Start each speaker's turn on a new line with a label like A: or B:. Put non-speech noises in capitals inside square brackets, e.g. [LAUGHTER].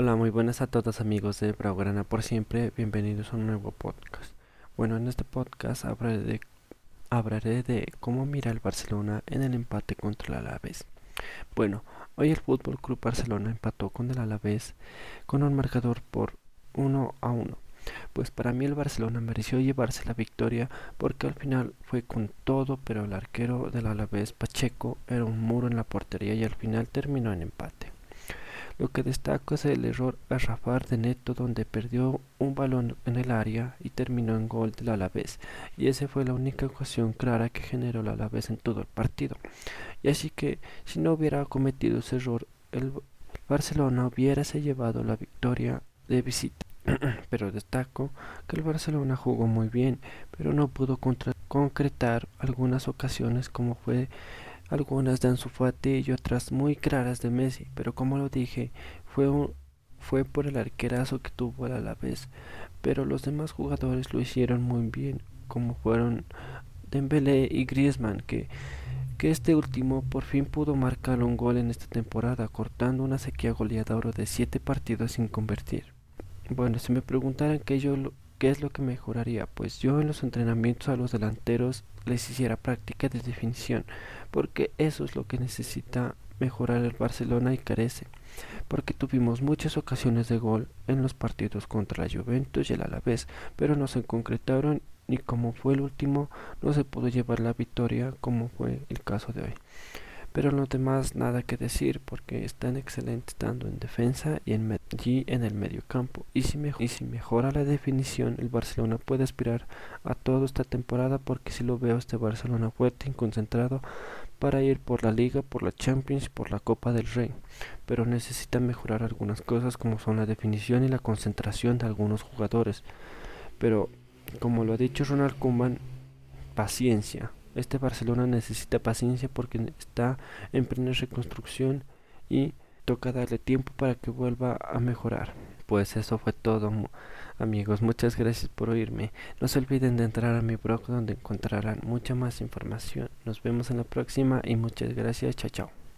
A: Hola, muy buenas a todos amigos de Braugrana por siempre, bienvenidos a un nuevo podcast. Bueno, en este podcast hablaré de, hablaré de cómo mira el Barcelona en el empate contra el Alavés. Bueno, hoy el Fútbol Club Barcelona empató con el Alavés con un marcador por 1 a 1. Pues para mí el Barcelona mereció llevarse la victoria porque al final fue con todo, pero el arquero del Alavés Pacheco era un muro en la portería y al final terminó en empate. Lo que destaco es el error a Rafar de Neto donde perdió un balón en el área y terminó en gol del Alavés y esa fue la única ocasión clara que generó el Alavés en todo el partido. Y así que si no hubiera cometido ese error el Barcelona hubiérase llevado la victoria de visita. [CLEARS THROAT] pero destaco que el Barcelona jugó muy bien, pero no pudo concretar algunas ocasiones como fue algunas de Ansu Fati y otras muy claras de Messi, pero como lo dije, fue, fue por el arquerazo que tuvo la vez, pero los demás jugadores lo hicieron muy bien, como fueron Dembélé y Griezmann, que, que este último por fin pudo marcar un gol en esta temporada, cortando una sequía goleadora de 7 partidos sin convertir. Bueno, si me preguntaran qué, yo, qué es lo que mejoraría, pues yo en los entrenamientos a los delanteros les hiciera práctica de definición, porque eso es lo que necesita mejorar el Barcelona y carece, porque tuvimos muchas ocasiones de gol en los partidos contra la Juventus y el Alavés, pero no se concretaron y como fue el último no se pudo llevar la victoria como fue el caso de hoy pero los demás nada que decir porque están excelentes tanto en defensa y en, en el medio campo. Y si, y mejora la definición, el Barcelona puede aspirar a todo esta temporada porque si lo veo este Barcelona fuerte y concentrado para ir por la Liga, por la Champions y por la Copa del Rey. Pero necesita mejorar algunas cosas como son la definición y la concentración de algunos jugadores. Pero como lo ha dicho Ronald Koeman, paciencia este Barcelona necesita paciencia porque está en plena reconstrucción y toca darle tiempo para que vuelva a mejorar. Pues eso fue todo amigos, muchas gracias por oírme. No se olviden de entrar a mi blog donde encontrarán mucha más información. Nos vemos en la próxima y muchas gracias, chao chao.